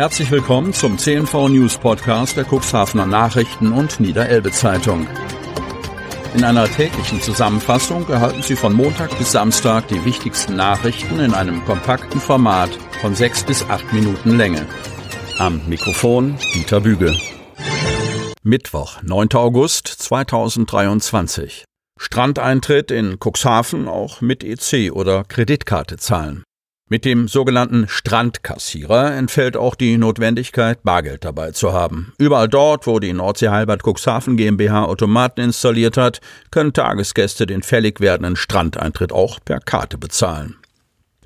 Herzlich willkommen zum CNV News Podcast der Cuxhavener Nachrichten und Niederelbe Zeitung. In einer täglichen Zusammenfassung erhalten Sie von Montag bis Samstag die wichtigsten Nachrichten in einem kompakten Format von sechs bis acht Minuten Länge. Am Mikrofon Dieter Büge. Mittwoch, 9. August 2023. Strandeintritt in Cuxhaven auch mit EC oder Kreditkarte zahlen. Mit dem sogenannten Strandkassierer entfällt auch die Notwendigkeit, Bargeld dabei zu haben. Überall dort, wo die Nordsee Halbert Cuxhaven GmbH Automaten installiert hat, können Tagesgäste den fällig werdenden Strandeintritt auch per Karte bezahlen.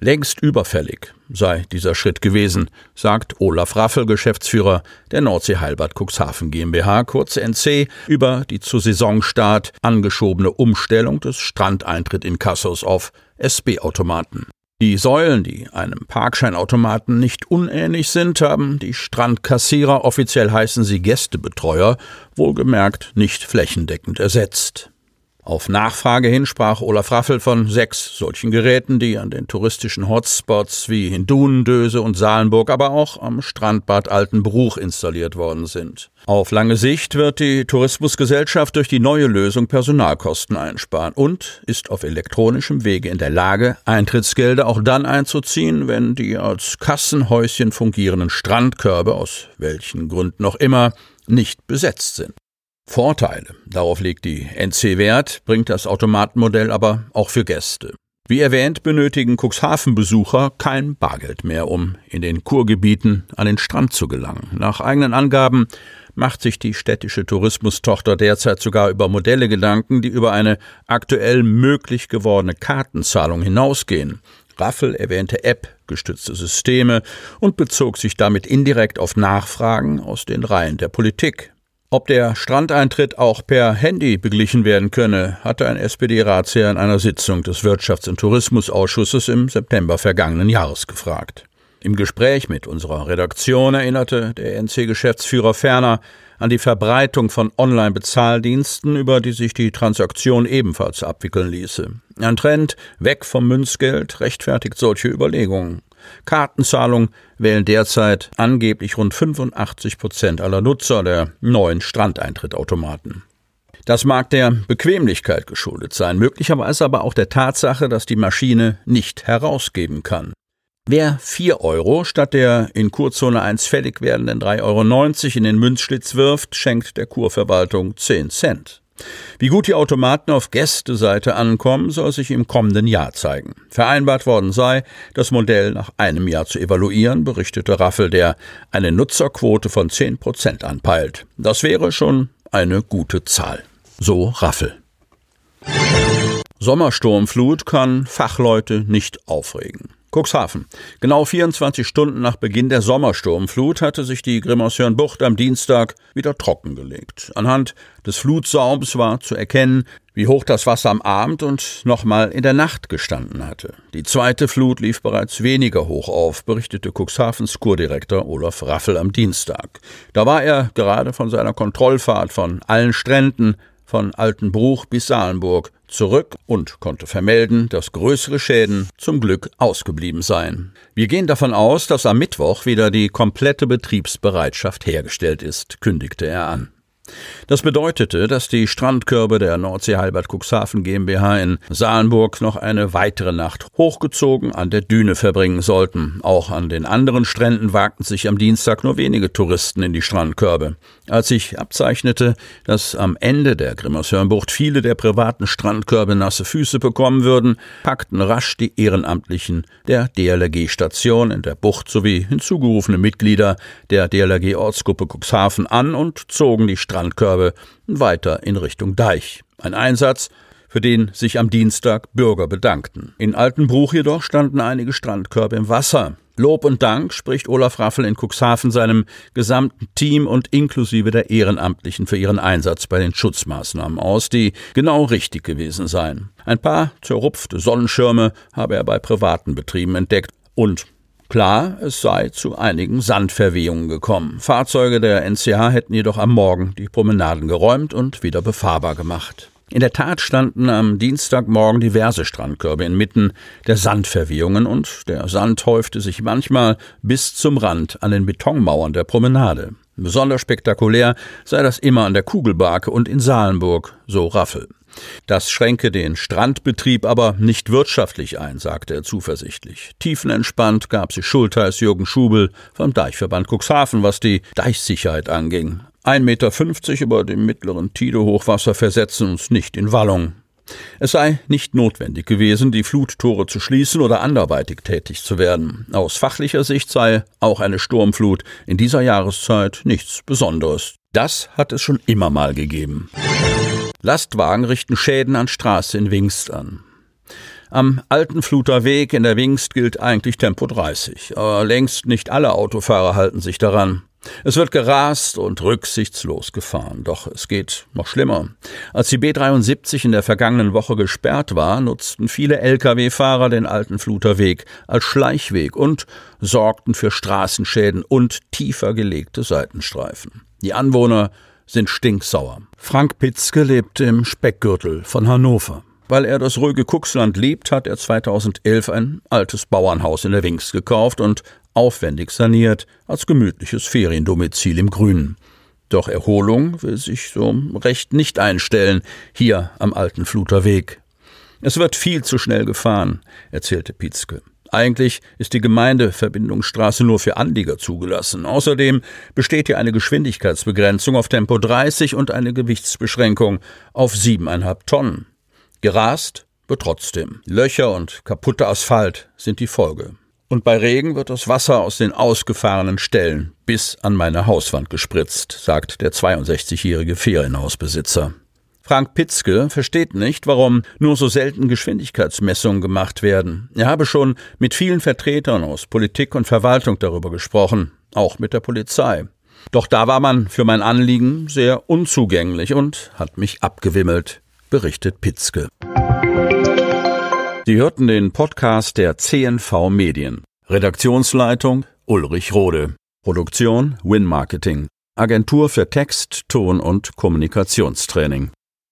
Längst überfällig sei dieser Schritt gewesen, sagt Olaf Raffel, Geschäftsführer der Nordsee Heilbad Cuxhaven GmbH, kurz NC, über die zu Saisonstart angeschobene Umstellung des Strandeintritt in Kassos auf SB-Automaten. Die Säulen, die einem Parkscheinautomaten nicht unähnlich sind, haben die Strandkassierer, offiziell heißen sie Gästebetreuer, wohlgemerkt nicht flächendeckend ersetzt. Auf Nachfrage hin sprach Olaf Raffel von sechs solchen Geräten, die an den touristischen Hotspots wie in Dunendöse und Salenburg, aber auch am Strandbad Altenbruch installiert worden sind. Auf lange Sicht wird die Tourismusgesellschaft durch die neue Lösung Personalkosten einsparen und ist auf elektronischem Wege in der Lage, Eintrittsgelder auch dann einzuziehen, wenn die als Kassenhäuschen fungierenden Strandkörbe aus welchen Gründen noch immer nicht besetzt sind. Vorteile, darauf legt die NC Wert, bringt das Automatenmodell aber auch für Gäste. Wie erwähnt, benötigen Cuxhaven-Besucher kein Bargeld mehr, um in den Kurgebieten an den Strand zu gelangen. Nach eigenen Angaben macht sich die städtische Tourismustochter derzeit sogar über Modelle Gedanken, die über eine aktuell möglich gewordene Kartenzahlung hinausgehen. Raffel erwähnte App-gestützte Systeme und bezog sich damit indirekt auf Nachfragen aus den Reihen der Politik. Ob der Strandeintritt auch per Handy beglichen werden könne, hatte ein SPD-Ratsherr in einer Sitzung des Wirtschafts- und Tourismusausschusses im September vergangenen Jahres gefragt. Im Gespräch mit unserer Redaktion erinnerte der NC-Geschäftsführer ferner an die Verbreitung von Online-Bezahldiensten, über die sich die Transaktion ebenfalls abwickeln ließe. Ein Trend weg vom Münzgeld rechtfertigt solche Überlegungen. Kartenzahlung wählen derzeit angeblich rund 85 Prozent aller Nutzer der neuen Strandeintrittautomaten. Das mag der Bequemlichkeit geschuldet sein, möglicherweise aber auch der Tatsache, dass die Maschine nicht herausgeben kann. Wer 4 Euro statt der in Kurzone 1 fällig werdenden 3,90 Euro in den Münzschlitz wirft, schenkt der Kurverwaltung 10 Cent. Wie gut die Automaten auf Gästeseite ankommen, soll sich im kommenden Jahr zeigen. Vereinbart worden sei, das Modell nach einem Jahr zu evaluieren, berichtete Raffel, der eine Nutzerquote von 10 Prozent anpeilt. Das wäre schon eine gute Zahl. So Raffel. Sommersturmflut kann Fachleute nicht aufregen. Cuxhaven. Genau 24 Stunden nach Beginn der Sommersturmflut hatte sich die Grimmershörnbucht am Dienstag wieder trockengelegt. Anhand des Flutsaums war zu erkennen, wie hoch das Wasser am Abend und nochmal in der Nacht gestanden hatte. Die zweite Flut lief bereits weniger hoch auf, berichtete Cuxhavens Kurdirektor Olaf Raffel am Dienstag. Da war er gerade von seiner Kontrollfahrt von allen Stränden von Altenbruch bis Salenburg zurück und konnte vermelden, dass größere Schäden zum Glück ausgeblieben seien. Wir gehen davon aus, dass am Mittwoch wieder die komplette Betriebsbereitschaft hergestellt ist, kündigte er an. Das bedeutete, dass die Strandkörbe der Nordsee Halbert Cuxhaven GmbH in Salenburg noch eine weitere Nacht hochgezogen an der Düne verbringen sollten. Auch an den anderen Stränden wagten sich am Dienstag nur wenige Touristen in die Strandkörbe. Als sich abzeichnete, dass am Ende der Grimmershörnbucht viele der privaten Strandkörbe nasse Füße bekommen würden, packten rasch die Ehrenamtlichen der DLRG-Station in der Bucht sowie hinzugerufene Mitglieder der DLRG-Ortsgruppe Cuxhaven an und zogen die Strandkörbe weiter in Richtung Deich. Ein Einsatz, für den sich am Dienstag Bürger bedankten. In Altenbruch jedoch standen einige Strandkörbe im Wasser. Lob und Dank spricht Olaf Raffel in Cuxhaven seinem gesamten Team und inklusive der Ehrenamtlichen für ihren Einsatz bei den Schutzmaßnahmen aus, die genau richtig gewesen seien. Ein paar zerrupfte Sonnenschirme habe er bei privaten Betrieben entdeckt und Klar, es sei zu einigen Sandverwehungen gekommen. Fahrzeuge der NCH hätten jedoch am Morgen die Promenaden geräumt und wieder befahrbar gemacht. In der Tat standen am Dienstagmorgen diverse Strandkörbe inmitten der Sandverwehungen und der Sand häufte sich manchmal bis zum Rand an den Betonmauern der Promenade. Besonders spektakulär sei das immer an der Kugelbarke und in Salenburg, so Raffel. Das schränke den Strandbetrieb aber nicht wirtschaftlich ein, sagte er zuversichtlich. Tiefenentspannt gab sich Schultheiß Jürgen Schubel vom Deichverband Cuxhaven, was die Deichsicherheit anging. 1,50 Meter über dem mittleren Tide-Hochwasser versetzen uns nicht in Wallung. Es sei nicht notwendig gewesen, die Fluttore zu schließen oder anderweitig tätig zu werden. Aus fachlicher Sicht sei auch eine Sturmflut in dieser Jahreszeit nichts Besonderes. Das hat es schon immer mal gegeben. Lastwagen richten Schäden an Straße in Wingst an. Am alten Fluter Weg in der Wingst gilt eigentlich Tempo 30, aber längst nicht alle Autofahrer halten sich daran. Es wird gerast und rücksichtslos gefahren, doch es geht noch schlimmer. Als die B73 in der vergangenen Woche gesperrt war, nutzten viele Lkw-Fahrer den alten Fluter Weg als Schleichweg und sorgten für Straßenschäden und tiefer gelegte Seitenstreifen. Die Anwohner sind stinksauer. Frank Pitzke lebt im Speckgürtel von Hannover. Weil er das ruhige Kuxland liebt, hat er 2011 ein altes Bauernhaus in der Wings gekauft und aufwendig saniert als gemütliches Feriendomizil im Grünen. Doch Erholung will sich so recht nicht einstellen, hier am alten Fluter Weg. Es wird viel zu schnell gefahren, erzählte Pitzke. Eigentlich ist die Gemeindeverbindungsstraße nur für Anlieger zugelassen. Außerdem besteht hier eine Geschwindigkeitsbegrenzung auf Tempo 30 und eine Gewichtsbeschränkung auf siebeneinhalb Tonnen. Gerast wird trotzdem. Löcher und kaputter Asphalt sind die Folge. Und bei Regen wird das Wasser aus den ausgefahrenen Stellen bis an meine Hauswand gespritzt, sagt der 62-jährige Ferienhausbesitzer. Frank Pitzke versteht nicht, warum nur so selten Geschwindigkeitsmessungen gemacht werden. Er habe schon mit vielen Vertretern aus Politik und Verwaltung darüber gesprochen, auch mit der Polizei. Doch da war man für mein Anliegen sehr unzugänglich und hat mich abgewimmelt, berichtet Pitzke. Sie hörten den Podcast der CNV Medien. Redaktionsleitung Ulrich Rode. Produktion Win Marketing. Agentur für Text, Ton und Kommunikationstraining.